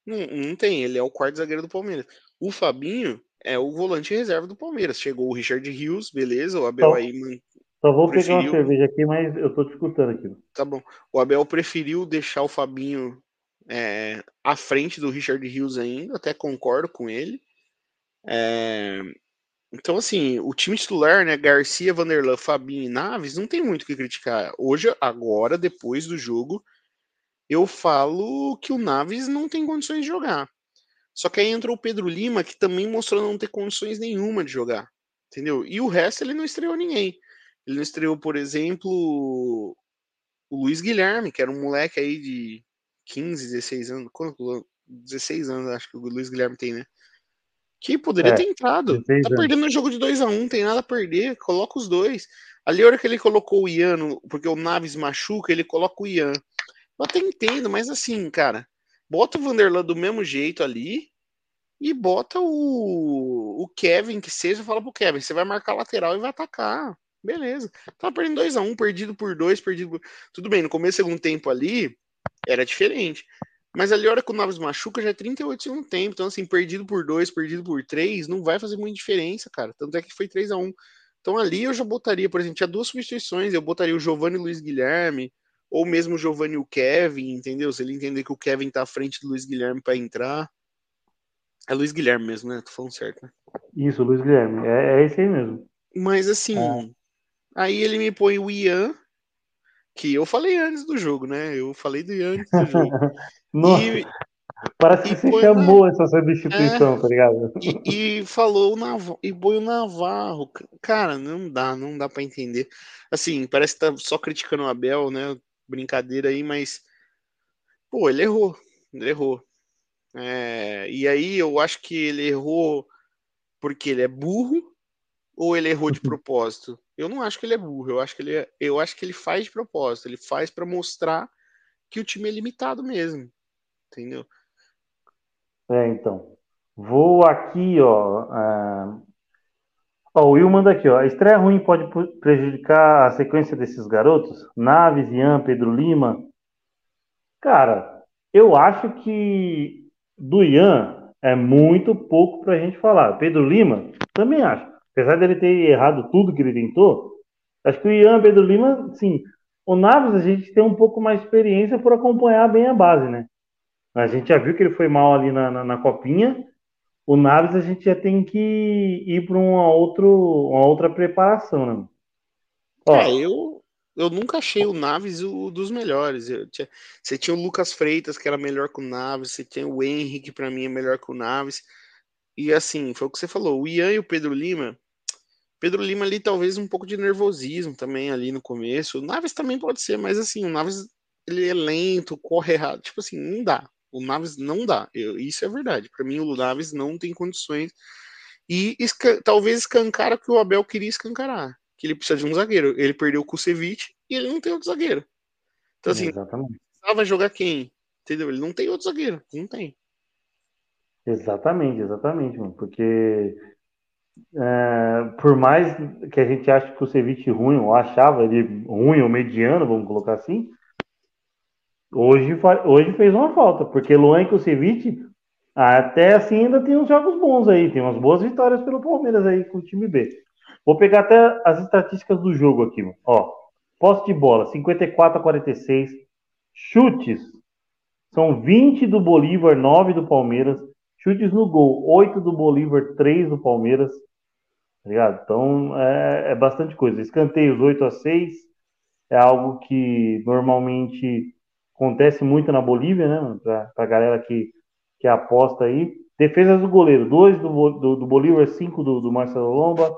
Não, não tem, ele é o quarto zagueiro do Palmeiras. O Fabinho é o volante reserva do Palmeiras. Chegou o Richard Rios, beleza, o Abel aí. Só vou preferiu... pegar uma cerveja aqui, mas eu tô te escutando aqui. Tá bom. O Abel preferiu deixar o Fabinho é, à frente do Richard Rios ainda, até concordo com ele. É, Então, assim, o time titular, né? Garcia, Vanderlan, Fabinho e Naves, não tem muito o que criticar. Hoje, agora, depois do jogo, eu falo que o Naves não tem condições de jogar. Só que aí entrou o Pedro Lima, que também mostrou não ter condições nenhuma de jogar. Entendeu? E o resto ele não estreou ninguém. Ele não estreou, por exemplo, o Luiz Guilherme, que era um moleque aí de 15, 16 anos. Quanto? 16 anos, acho que o Luiz Guilherme tem, né? Que poderia É, ter entrado. 16 Tá anos. perdendo um jogo de 2 a 1 um, tem nada a perder. Coloca os dois. Ali, a hora que ele colocou o Ian, porque o Naves machuca, ele coloca o Ian. Eu até entendo, mas assim, cara, bota o Vanderlan do mesmo jeito ali e bota o, o Kevin, que seja, fala pro Kevin, você vai marcar lateral e vai atacar. Beleza. Tava perdendo 2 a 1 um, perdido por dois, perdido por... Tudo bem, no começo do segundo tempo ali, era diferente. Mas ali, a hora que o Naves machuca, já é 38 segundo tempo. Então, assim, perdido por dois, perdido por três, não vai fazer muita diferença, cara. Tanto é que foi 3 a 1 Então ali eu já botaria, por exemplo, tinha duas substituições. Eu botaria o Giovanni e o Luiz Guilherme, ou mesmo o Giovanni e o Kevin, entendeu? Se ele entender que o Kevin tá à frente do Luiz Guilherme para entrar. É Luiz Guilherme mesmo, né? Tô falando certo, né? Isso, Luiz Guilherme. É, é esse aí mesmo. Mas assim, É. aí ele me põe o Ian, que eu falei antes do jogo, né? Eu falei Ian antes do jogo. Nossa, E, parece que e você põe chamou essa substituição, tá ligado? e, e falou o Navarro, e põe o Navarro. Cara, não dá, não dá pra entender. Assim, parece que tá só criticando o Abel, né? Brincadeira aí, mas. Pô, ele errou. Ele errou. É, e aí eu acho que ele errou porque ele é burro ou ele errou de propósito? Eu não acho que ele é burro, eu acho que ele, é- eu acho que ele faz de propósito, ele faz pra mostrar que o time é limitado mesmo, entendeu? É, então. Vou aqui, ó. ah, Ó, o Will manda aqui, ó. A estreia ruim pode prejudicar a sequência desses garotos? Naves, Ian, Pedro Lima. Cara, eu acho que do Ian é muito pouco pra gente falar. Pedro Lima, também acho. Apesar dele ter errado tudo que ele tentou, acho que o Ian, Pedro Lima, sim. O Naves, a gente tem um pouco mais de experiência por acompanhar bem a base, né? A gente já viu que ele foi mal ali na, na, na copinha. O Naves a gente já tem que ir para uma, outro, uma outra preparação, né? Ó, É, eu, eu nunca achei o Naves o dos melhores. Tinha- você tinha o Lucas Freitas, que era melhor que o Naves, você tinha o Henrique, que pra mim é melhor que o Naves. E assim, foi o que você falou, o Ian e o Pedro Lima. Pedro Lima ali talvez um pouco de nervosismo também ali no começo. O Naves também pode ser, mas assim, o Naves ele é lento, corre errado. Tipo assim, não dá. O Naves não dá. Eu- isso é verdade. Pra mim, o Naves não tem condições. E esca- talvez escancara o que o Abel queria escancarar. Que ele precisa de um zagueiro. Ele perdeu o Kusevich e ele não tem outro zagueiro. Então, assim, exatamente. precisava jogar quem? Entendeu? Ele não tem outro zagueiro. Não tem. Exatamente, exatamente, mano. Porque por mais que a gente ache que o Ceviche ruim, ou achava ele ruim ou mediano, vamos colocar assim, hoje, hoje fez uma falta, porque Luan e Kusevich até assim ainda tem uns jogos bons aí, tem umas boas vitórias pelo Palmeiras aí com o time B. Vou pegar até as estatísticas do jogo aqui. Ó, posse de bola, 54 a 46. Chutes, são 20 do Bolívar, 9 do Palmeiras. Chutes no gol, 8 do Bolívar, 3 do Palmeiras. Tá ligado? Então é, é bastante coisa. Escanteios 8 a 6 é algo que normalmente acontece muito na Bolívia, né? Pra, pra galera que, que aposta aí. Defesas do goleiro, 2 do, do, do Bolívar, 5 do, do Marcelo Lomba.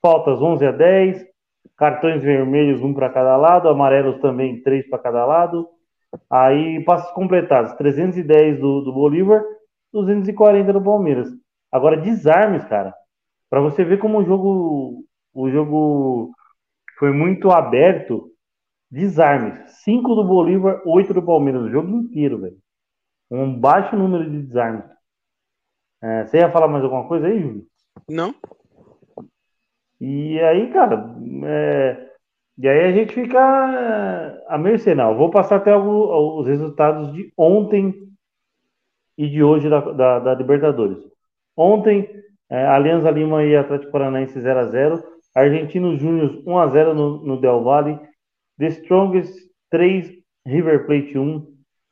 Faltas 11 a 10. Cartões vermelhos, um para cada lado. Amarelos também, 3 para cada lado. Aí, passos completados, 310 do, do Bolívar, 240 do Palmeiras. Agora, desarmes, cara. Para você ver como o jogo, o jogo foi muito aberto. Desarmes. 5 do Bolívar, 8 do Palmeiras. O jogo inteiro, velho. Um baixo número de desarmes. É, você ia falar mais alguma coisa aí, Júlio? Não? E aí, cara, é, e aí a gente fica a mercê, não. Eu Vou passar até os resultados de ontem e de hoje da, da, da Libertadores. Ontem, é, Alianza Lima e Atlético Paranaense 0x0. Argentinos Júnior 1x0 no, no Del Valle. The Strongest 3, River Plate 1.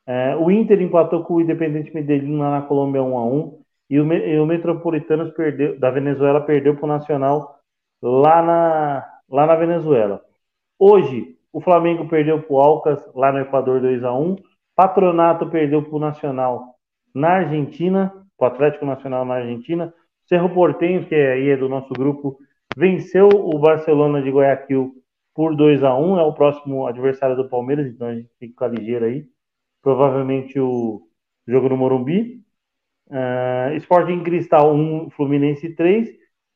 É, o Inter empatou com o Independente Medellín lá na Colômbia 1x1. e o, e o Metropolitanos perdeu, da Venezuela perdeu para o Nacional lá na, lá na Venezuela. Hoje, o Flamengo perdeu para o Alcas lá no Equador 2 a 1 Patronato perdeu para o Nacional na Argentina, o Atlético Nacional na Argentina. Cerro Portenho, que é, aí é do nosso grupo, venceu o Barcelona de Guayaquil por 2 a 1 é o próximo adversário do Palmeiras, então a gente ficar ligeiro aí. Provavelmente o jogo no Morumbi. Uh, Sporting Cristal 1, Fluminense 3.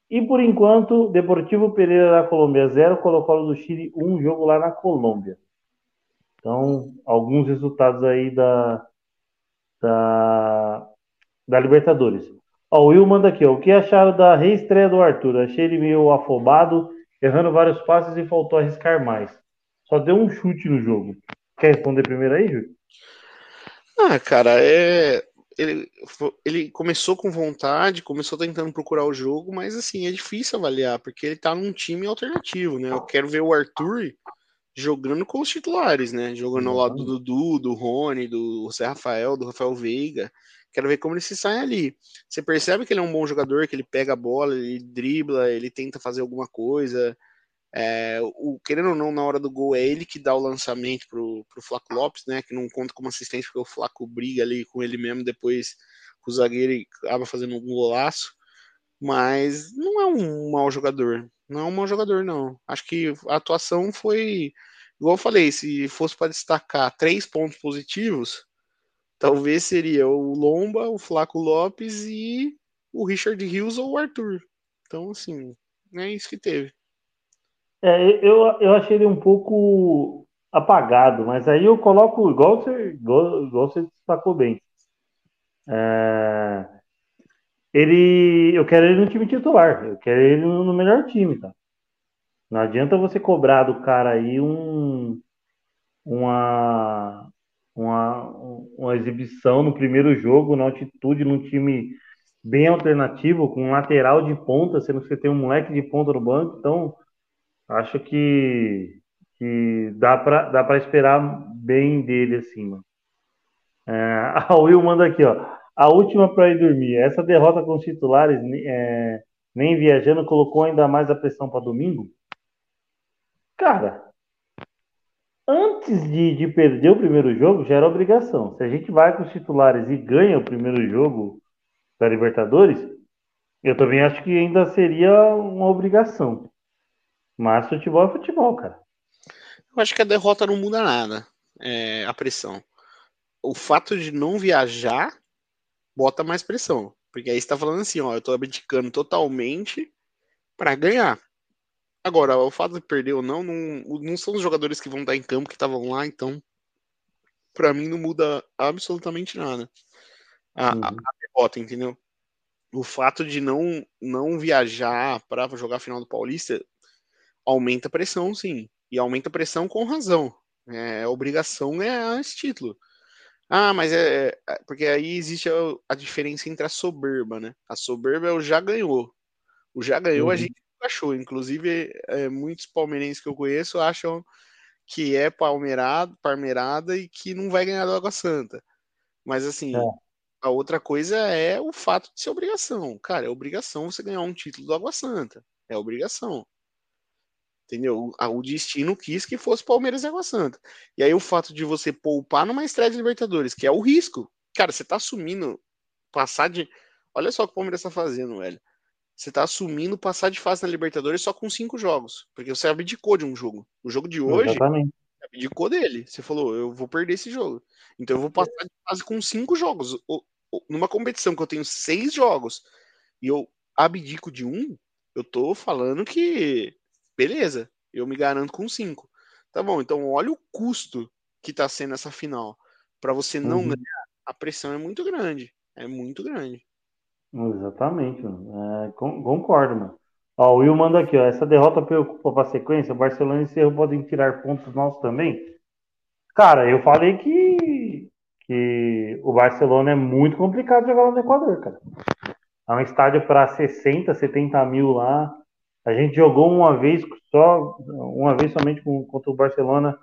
E por enquanto, Deportivo Pereira da Colômbia 0, Colo-Colo do Chile 1, jogo lá na Colômbia. Então, alguns resultados aí da, da, da Libertadores. Ó, o Will manda aqui, ó, o que acharam da reestreia do Arthur? Achei ele meio afobado, errando vários passes e faltou arriscar mais. Só deu um chute no jogo. Quer responder primeiro aí, Júlio? Ah, cara, é. Ele, ele começou com vontade, começou tentando procurar o jogo, mas assim, é difícil avaliar, porque ele tá num time alternativo, né? Eu quero ver o Arthur jogando com os titulares, né? Jogando ao lado do Dudu, do Rony, do José Rafael, do Rafael Veiga. Quero ver como ele se sai ali. Você percebe que ele é um bom jogador, que ele pega a bola, ele dribla, ele tenta fazer alguma coisa. É, o, querendo ou não, na hora do gol, é ele que dá o lançamento pro, pro Flaco Lopes, né? Que não conta como assistente, porque o Flaco briga ali com ele mesmo, depois com o zagueiro e acaba fazendo um golaço. Mas não é um mau jogador. Não é um mau jogador, não. Acho que a atuação foi. Igual eu falei, se fosse para destacar três pontos positivos, talvez seria o Lomba, o Flaco Lopes e o Richard Hills ou o Arthur. Então, assim, é isso que teve. É, eu, eu achei ele um pouco apagado, mas aí eu coloco igual você, igual, igual você destacou bem. É, ele, eu quero ele no time titular, eu quero ele no melhor time, tá? Não adianta você cobrar do cara aí um, uma, uma, uma exibição no primeiro jogo, na altitude, num time bem alternativo, com um lateral de ponta, sendo que você tem um moleque de ponta no banco, então acho que, que dá para dá esperar bem dele mano. É, a Will manda aqui, ó. A última para ir dormir. Essa derrota com os titulares, é, nem viajando, colocou ainda mais a pressão para domingo? Cara, antes de, de, perder o primeiro jogo, já era obrigação. Se a gente vai com os titulares e ganha o primeiro jogo da Libertadores, eu também acho que ainda seria uma obrigação. Mas futebol é futebol, cara. Eu acho que a derrota não muda nada. É, a pressão. O fato de não viajar bota mais pressão. Porque aí você tá falando assim, ó, eu tô abdicando totalmente para ganhar. Agora, o fato de perder ou não, não, não são os jogadores que vão estar em campo que estavam lá, então para mim não muda absolutamente nada. A, uhum. a, a, derrota, entendeu? O fato de não não viajar para jogar a final do Paulista aumenta a pressão, sim. E aumenta a pressão com razão. É obrigação ganhar esse título. Ah, mas é, é porque aí existe a, a, diferença entre a soberba, né? A soberba é o já ganhou. O já ganhou uhum. a gente achou. Inclusive, é, muitos palmeirenses que eu conheço acham que é palmeirado, palmeirada e que não vai ganhar do Água Santa. Mas assim, é. a outra coisa é o fato de ser obrigação. Cara, é obrigação você ganhar um título do Água Santa. É obrigação. Entendeu? O destino quis que fosse Palmeiras e Água Santa. E aí o fato de você poupar numa estreia de Libertadores, que é o risco. Cara, você tá assumindo passar de. Olha só o que o Palmeiras tá fazendo, velho. Você tá assumindo passar de fase na Libertadores só com cinco jogos. Porque você abdicou de um jogo. O jogo de hoje, Exatamente. abdicou dele. Você falou, eu vou perder esse jogo. Então eu vou passar de fase com cinco jogos. Numa competição que eu tenho seis jogos e eu abdico de um, eu tô falando que beleza, eu me garanto com cinco. Tá bom, então olha o custo que tá sendo essa final. Para você não uhum. ganhar, a pressão é muito grande. É muito grande. Exatamente. É, concordo, mano. Ó, o Will manda aqui, ó. Essa derrota preocupa para a sequência. O Barcelona e o Cerro podem tirar pontos nossos também. Cara, eu falei que, que o Barcelona é muito complicado jogar lá no Equador, cara. É um estádio para 60, 70 mil lá. A gente jogou uma vez só, uma vez somente contra o Barcelona.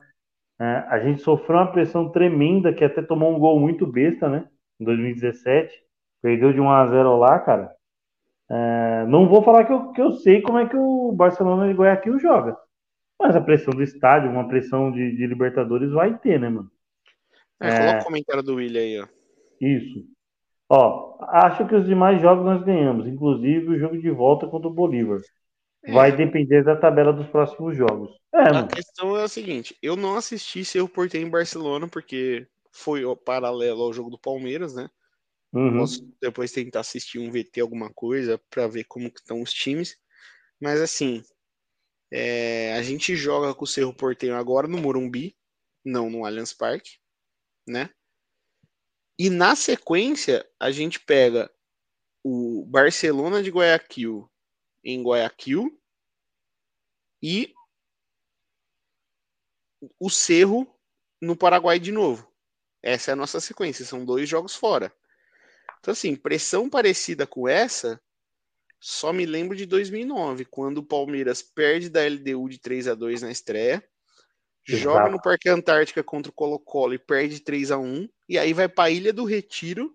É, a gente sofreu uma pressão tremenda, que até tomou um gol muito besta, né? Em 2017. Perdeu de 1 a 0 lá, cara. É, não vou falar que eu, que eu sei como é que o Barcelona de Guayaquil joga. Mas a pressão do estádio, uma pressão de, de Libertadores vai ter, né, mano? É, é, coloca o comentário do William aí, ó. Isso. Ó, acho que os demais jogos nós ganhamos, inclusive o jogo de volta contra o Bolívar. É. Vai depender da tabela dos próximos jogos. É, a mano. questão é a seguinte: eu não assisti Cerro Porteiro em Barcelona porque foi paralelo ao jogo do Palmeiras, né? Uhum. Posso depois tentar assistir um VT, alguma coisa, para ver como estão os times. Mas assim, é, a gente joga com o Cerro Porteiro agora no Morumbi, não no Allianz Parque, né? E na sequência, a gente pega o Barcelona de Guayaquil em Guayaquil e o Cerro no Paraguai de novo. Essa é a nossa sequência, são dois jogos fora. Então, assim, pressão parecida com essa, só me lembro de 2009, quando o Palmeiras perde da LDU de 3 a 2 na estreia, Exato. joga no Parque Antártica contra o Colo-Colo e perde 3 a 1 e aí vai para a Ilha do Retiro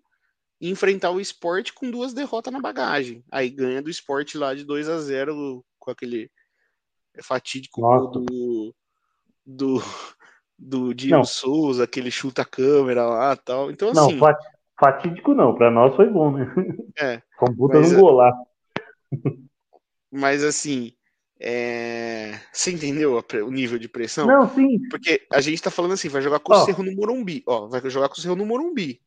enfrentar o esporte com duas derrotas na bagagem. Aí ganha do esporte lá de 2 a 0 com aquele fatídico gol do, do, do Diego Souza, aquele chuta a câmera lá tal. Então, assim. Não, fatídico não, para nós foi bom, né? É. Foi um puta no golar. Mas assim, é... você entendeu o nível de pressão? Não, sim. Porque a gente tá falando assim, vai jogar com o Cerro no Morumbi. Ó, vai jogar com o Cerro no Morumbi.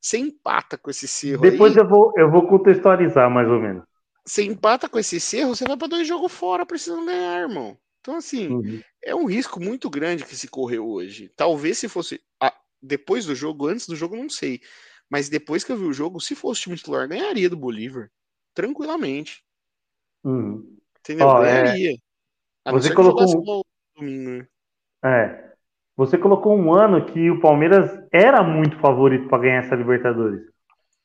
Você empata com esse Cerro Depois aí, eu vou, eu vou contextualizar mais ou menos. Você empata com esse Cerro, você vai para dois jogos fora precisando ganhar, irmão. Então, assim, uhum. é um risco muito grande que se correu hoje. Talvez se fosse ah, depois do jogo, antes do jogo, não sei. Mas depois que eu vi o jogo, se fosse time titular, ganharia do Bolívar. Tranquilamente. Uhum. Entendeu? Ó, ganharia. É... Você colocou. Um... Domingo, né? É. Você colocou um ano que o Palmeiras era muito favorito para ganhar essa Libertadores.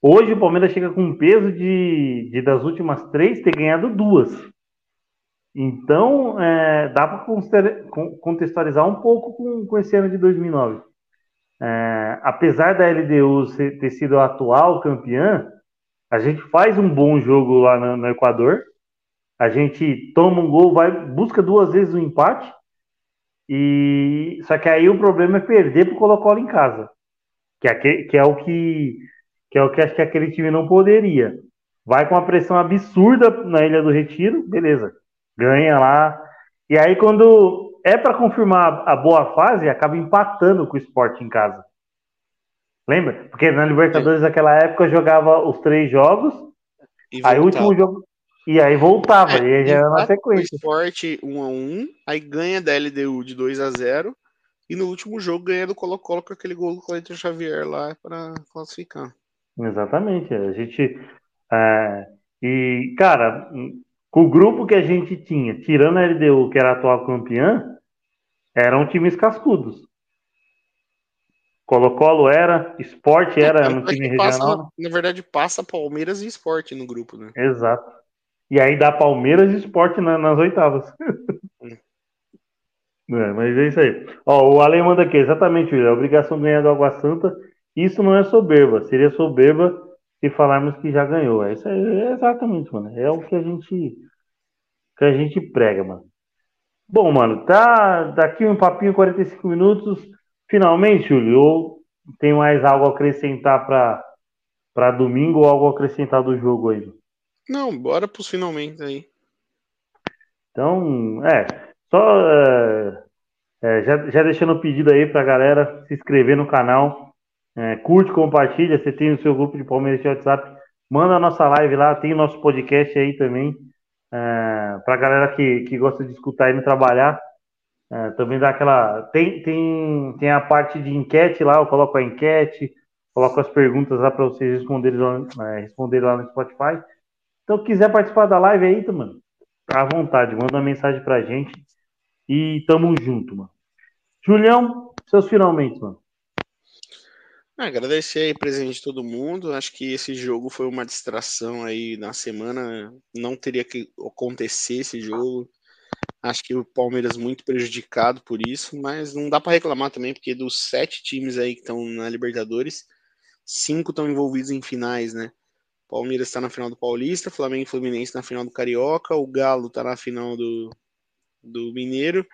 Hoje o Palmeiras chega com um peso de, de das últimas três ter ganhado duas. Então, é, dá para contextualizar um pouco com, com esse ano de 2009. É, apesar da LDU ter sido a atual campeã, a gente faz um bom jogo lá no, no Equador. A gente toma um gol, vai busca duas vezes o um empate. E só que aí o problema é perder para o Colo-Colo em casa, que é, que, é o que que é o que acho que aquele time não poderia. Vai com uma pressão absurda na Ilha do Retiro, beleza, ganha lá. E aí quando é para confirmar a boa fase, acaba empatando com o esporte em casa. Lembra? Porque na Libertadores naquela época jogava os três jogos, aí o último jogo. E aí voltava, é, e aí já era na sequência. O esporte 1 a 1 aí ganha da LDU de 2 a 0 e no último jogo ganha do Colo-Colo com aquele gol do Cleiton Xavier lá para classificar. Exatamente. A gente. É, e, cara, com o grupo que a gente tinha, tirando a LDU, que era a atual campeã, eram times cascudos. Colo-Colo era, Esporte era um time regional. Na verdade, passa Palmeiras e Esporte no grupo, né? Exato. E aí dá Palmeiras e Esporte na, nas oitavas. é, mas é isso aí. Ó, o Ale manda aqui, exatamente, a obrigação de ganhar do Água Santa. Isso não é soberba. Seria soberba se falarmos que já ganhou. É isso aí, é exatamente, mano. É o que a gente que a gente prega, mano. Bom, mano, tá daqui um papinho 45 minutos. Finalmente, Júlio, ou tem mais algo a acrescentar para para domingo ou algo a acrescentar do jogo aí? Não, bora pros finalmente aí. Então, é, só é, é, já, já deixando o pedido aí pra galera se inscrever no canal, é, curte, compartilha, você tem o seu grupo de Palmeiras de WhatsApp, manda a nossa live lá, tem o nosso podcast aí também, é, pra galera que, que gosta de escutar e não trabalhar, é, também dá aquela. Tem, tem, tem a parte de enquete lá, eu coloco a enquete, coloco as perguntas lá para vocês responderem lá, é, responderem lá no Spotify. Então, quiser participar da live aí, mano, à vontade, manda uma mensagem pra gente e tamo junto, mano. Julião, seus finalmente, mano. Agradecer aí presente de todo mundo. Acho que esse jogo foi uma distração aí na semana. Não teria que acontecer esse jogo. Acho que o Palmeiras muito prejudicado por isso, mas não dá para reclamar também, porque dos sete times aí que estão na Libertadores, cinco estão envolvidos em finais, né? Palmeiras está na final do Paulista, Flamengo e Fluminense na final do Carioca, o Galo está na final do, do Mineiro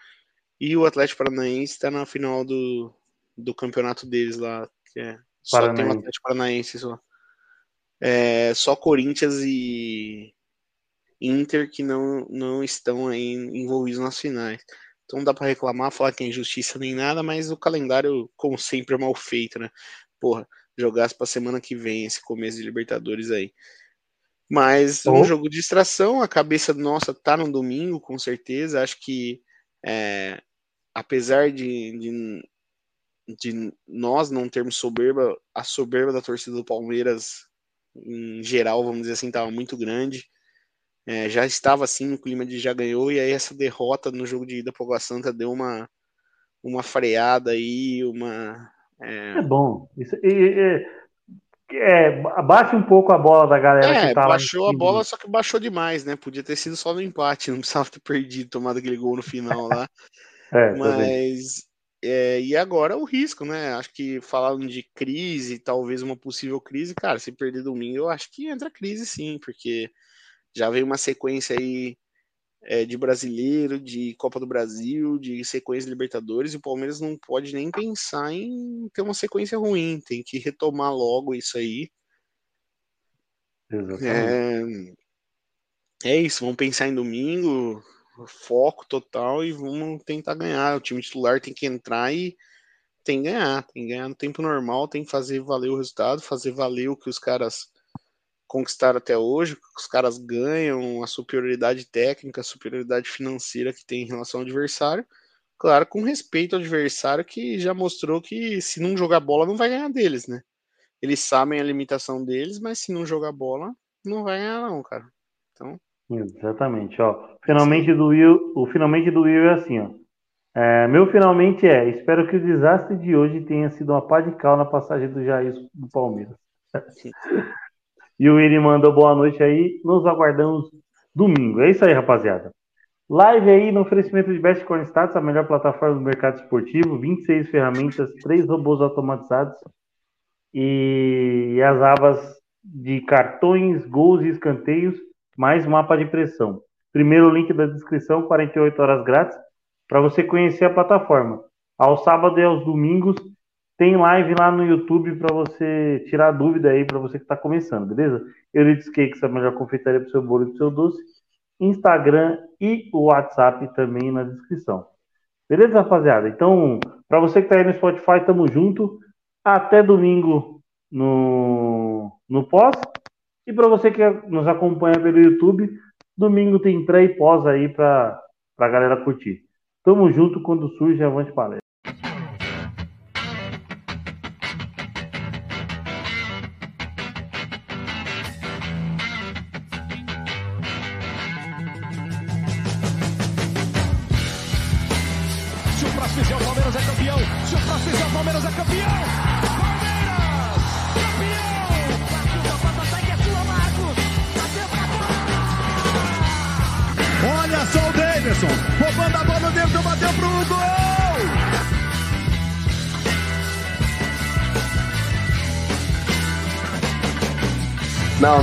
e o Atlético Paranaense está na final do, do campeonato deles lá, que é só Paranaense. tem o Atlético Paranaense só. É, só Corinthians e Inter que não, não estão aí envolvidos nas finais. Então não dá para reclamar, falar que é injustiça nem nada, mas o calendário, como sempre, é mal feito, né? Porra, jogasse pra semana que vem esse começo de Libertadores aí. Mas um Oh. jogo de distração, a cabeça nossa tá no domingo, com certeza. Acho que é, apesar de, de, de nós não termos soberba, a soberba da torcida do Palmeiras, em geral, vamos dizer assim, estava muito grande. É, já estava assim no clima de já ganhou, e aí essa derrota no jogo de ida para Água Santa deu uma, uma freada aí, uma. é, É bom. Isso, e, e- é, baixa um pouco a bola da galera É, que tá em baixou a bola, só que baixou demais, né? Podia ter sido só no empate, não precisava ter perdido, tomado aquele gol no final lá. É, tá? Mas é, e agora o risco, né? Acho que falando de crise, talvez uma possível crise, cara, se perder domingo, eu acho que entra crise sim, porque já veio uma sequência aí é, de brasileiro, de Copa do Brasil, de sequência de Libertadores, e o Palmeiras não pode nem pensar em ter uma sequência ruim, tem que retomar logo isso aí. Exatamente. É, é isso, vamos pensar em domingo, foco total e vamos tentar ganhar. O time titular tem que entrar e tem que ganhar, tem que ganhar no tempo normal, tem que fazer valer o resultado, fazer valer o que os caras conquistaram até hoje, os caras ganham, a superioridade técnica, a superioridade financeira que tem em relação ao adversário. Claro, com respeito ao adversário que já mostrou que se não jogar bola não vai ganhar deles, né? Eles sabem a limitação deles, mas se não jogar bola, não vai ganhar não, cara. Então, Exatamente, ó. Finalmente do Will, o finalmente do Will é assim, ó. É, meu finalmente é, espero que o desastre de hoje tenha sido uma pá de cal na passagem do Jair do Palmeiras. e o Willi mandou boa noite aí, nos aguardamos domingo. É isso aí, rapaziada. Live aí no oferecimento de Best Corn Status, a melhor plataforma do mercado esportivo, 26 ferramentas, três robôs automatizados e as abas de cartões, gols e escanteios, mais mapa de pressão. Primeiro link da descrição, 48 horas grátis, para você conhecer a plataforma. Aos sábados e aos domingos tem live lá no YouTube para você tirar dúvida aí para você que está começando, beleza? Euridice Cakes, a melhor confeitaria para o seu bolo e para o seu doce. Instagram e o WhatsApp também na descrição. Beleza, rapaziada? Então, para você que está aí no Spotify, tamo junto. Até domingo no, no pós. E para você que nos acompanha pelo YouTube, domingo tem pré e pós aí para a galera curtir. Tamo junto quando surge Avante Palestra.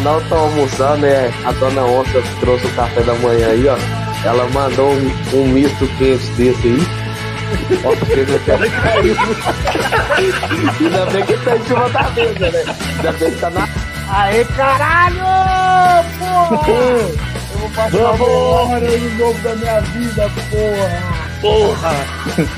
Tô almoçando, é a dona Onça trouxe o café da manhã aí, ó. Ela mandou um, um misto quente desse aí. Ó, cara caiu. Ainda bem que tá em cima da mesa, né? Ainda bem que tá na. Aê, caralho! Porra! Eu vou passar uma hora no jogo da minha vida, porra! Porra!